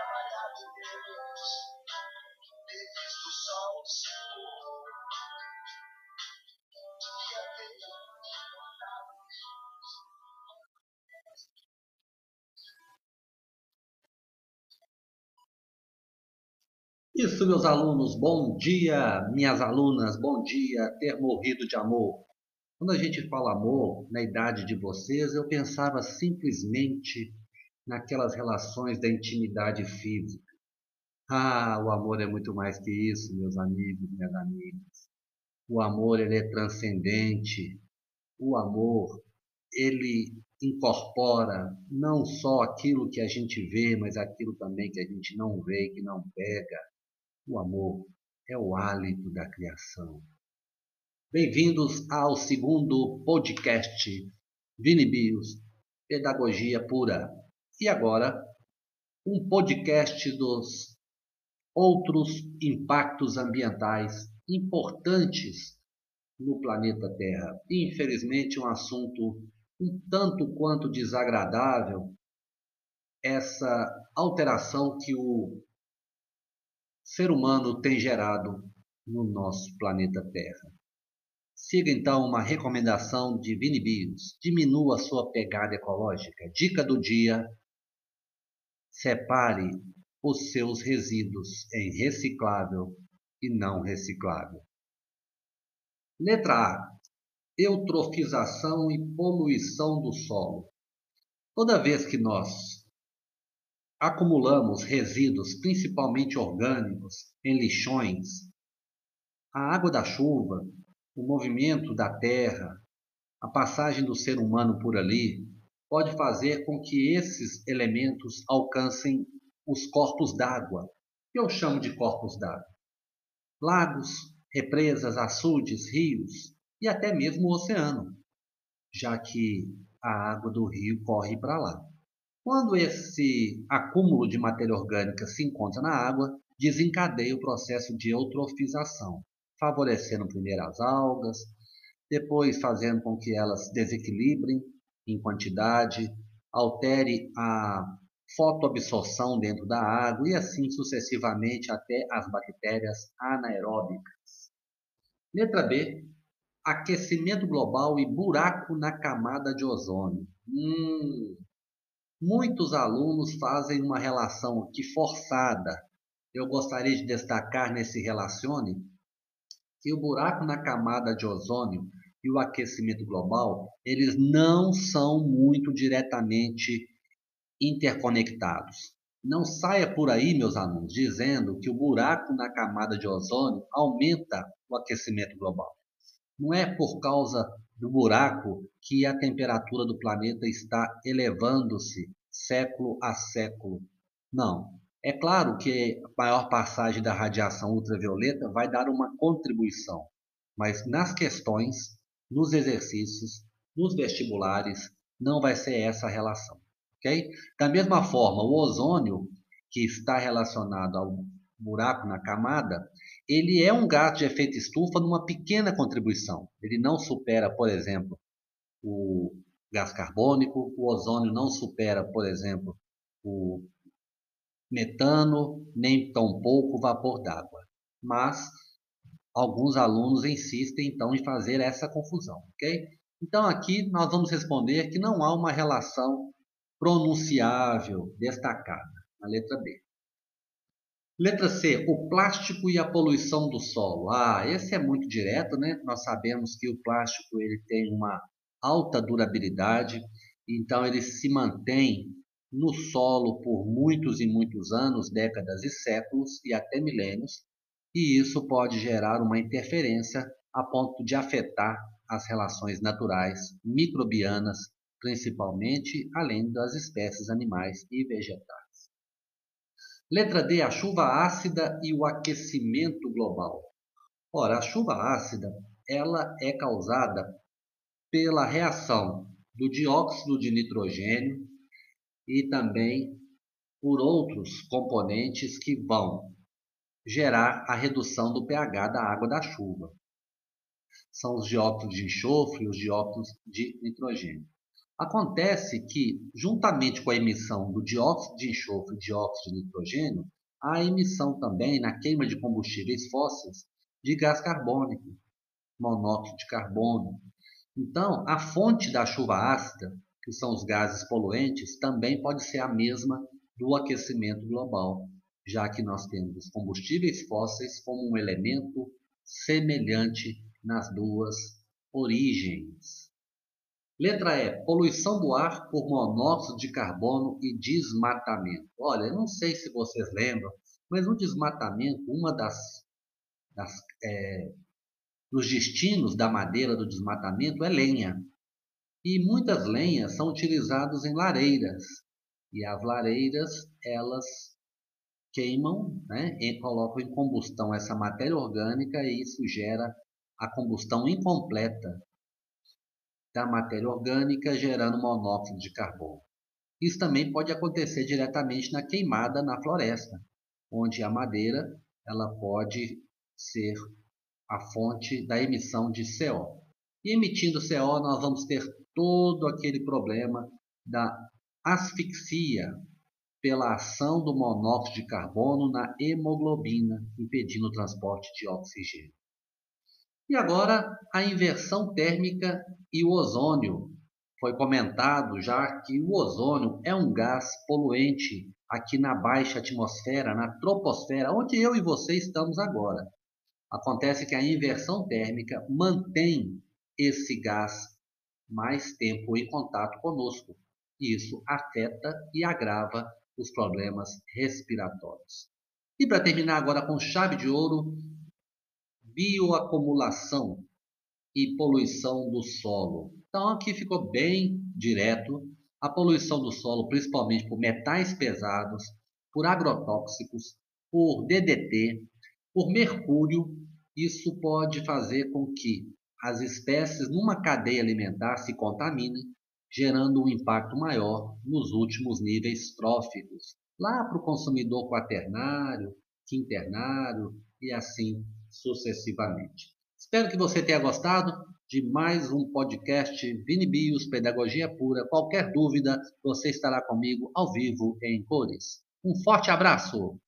trabalhar de Deus, ter visto o sol se pôr. E até Isso, meus alunos, bom dia, minhas alunas, bom dia, ter morrido de amor. Quando a gente fala amor, na idade de vocês, eu pensava simplesmente naquelas relações da intimidade física. Ah, o amor é muito mais que isso, meus amigos, minhas amigas. O amor ele é transcendente. O amor ele incorpora não só aquilo que a gente vê, mas aquilo também que a gente não vê, que não pega. O amor é o hálito da criação. Bem-vindos ao segundo podcast Vinibios, Pedagogia Pura. E agora, um podcast dos outros impactos ambientais importantes no planeta Terra. Infelizmente, um assunto um tanto quanto desagradável, essa alteração que o ser humano tem gerado no nosso planeta Terra. Siga então uma recomendação de Vini Bios. Diminua sua pegada ecológica. Dica do dia: separe os seus resíduos em reciclável e não reciclável. Letra A: eutrofização e poluição do solo. Toda vez que nós acumulamos resíduos, principalmente orgânicos, em lixões, a água da chuva, o movimento da Terra, a passagem do ser humano por ali, pode fazer com que esses elementos alcancem os corpos d'água, que eu chamo de corpos d'água. Lagos, represas, açudes, rios e até mesmo o oceano, já que a água do rio corre para lá. Quando esse acúmulo de matéria orgânica se encontra na água, desencadeia o processo de eutrofização, favorecendo primeiro as algas, depois fazendo com que elas desequilibrem em quantidade, altere a fotoabsorção dentro da água e assim sucessivamente até as bactérias anaeróbicas. Letra B. Aquecimento global e buraco na camada de ozônio. Hum, muitos alunos fazem uma relação aqui forçada. Eu gostaria de destacar nesse relacione que o buraco na camada de ozônio e o aquecimento global, eles não são muito diretamente interconectados. Não saia por aí, meus alunos, dizendo que o buraco na camada de ozônio aumenta o aquecimento global. Não é por causa do buraco que a temperatura do planeta está elevando-se século a século. Não. É claro que a maior passagem da radiação ultravioleta vai dar uma contribuição, mas nas questões, nos exercícios, nos vestibulares, não vai ser essa a relação. Okay? Da mesma forma, o ozônio, que está relacionado ao buraco na camada, ele é um gás de efeito estufa numa pequena contribuição. Ele não supera, por exemplo, o gás carbônico, o ozônio não supera, por exemplo, o metano, nem tampouco vapor d'água. Mas alguns alunos insistem então em fazer essa confusão, ok? Então aqui nós vamos responder que não há uma relação pronunciável destacada, na letra B. Letra C, o plástico e a poluição do solo. Ah, esse é muito direto, né? Nós sabemos que o plástico ele tem uma alta durabilidade, então ele se mantém no solo por muitos e muitos anos, décadas e séculos e até milênios, e isso pode gerar uma interferência a ponto de afetar as relações naturais microbianas, principalmente, além das espécies animais e vegetais. Letra D, a chuva ácida e o aquecimento global. Ora, a chuva ácida, ela é causada pela reação do dióxido de nitrogênio e também por outros componentes que vão gerar a redução do pH da água da chuva. São os dióxidos de enxofre e os dióxidos de nitrogênio. Acontece que, juntamente com a emissão do dióxido de enxofre e dióxido de nitrogênio, há a emissão também, na queima de combustíveis fósseis, de gás carbônico, monóxido de carbono. Então, a fonte da chuva ácida, que são os gases poluentes, também pode ser a mesma do aquecimento global, já que nós temos os combustíveis fósseis como um elemento semelhante nas duas origens. Letra E. Poluição do ar por monóxido de carbono e desmatamento. Olha, eu não sei se vocês lembram, mas o desmatamento, uma das, das é, dos destinos da madeira do desmatamento é lenha. E muitas lenhas são utilizadas em lareiras. E as lareiras, elas queimam né, e colocam em combustão essa matéria orgânica e isso gera a combustão incompleta da matéria orgânica, gerando monóxido de carbono. Isso também pode acontecer diretamente na queimada na floresta, onde a madeira ela pode ser a fonte da emissão de CO. E emitindo CO, nós vamos ter todo aquele problema da asfixia pela ação do monóxido de carbono na hemoglobina, impedindo o transporte de oxigênio. E agora a inversão térmica e o ozônio. Foi comentado já que o ozônio é um gás poluente aqui na baixa atmosfera, na troposfera, onde eu e você estamos agora. Acontece que a inversão térmica mantém esse gás mais tempo em contato conosco. E isso afeta e agrava os problemas respiratórios. E para terminar agora com chave de ouro, bioacumulação e poluição do solo. Então aqui ficou bem direto a poluição do solo, principalmente por metais pesados, por agrotóxicos, por DDT, por mercúrio. Isso pode fazer com que as espécies numa cadeia alimentar se contaminem, gerando um impacto maior nos últimos níveis tróficos, lá para o consumidor quaternário, quinternário e assim sucessivamente. Espero que você tenha gostado de mais um podcast Vinibios Pedagogia Pura. Qualquer dúvida, você estará comigo ao vivo em cores. Um forte abraço!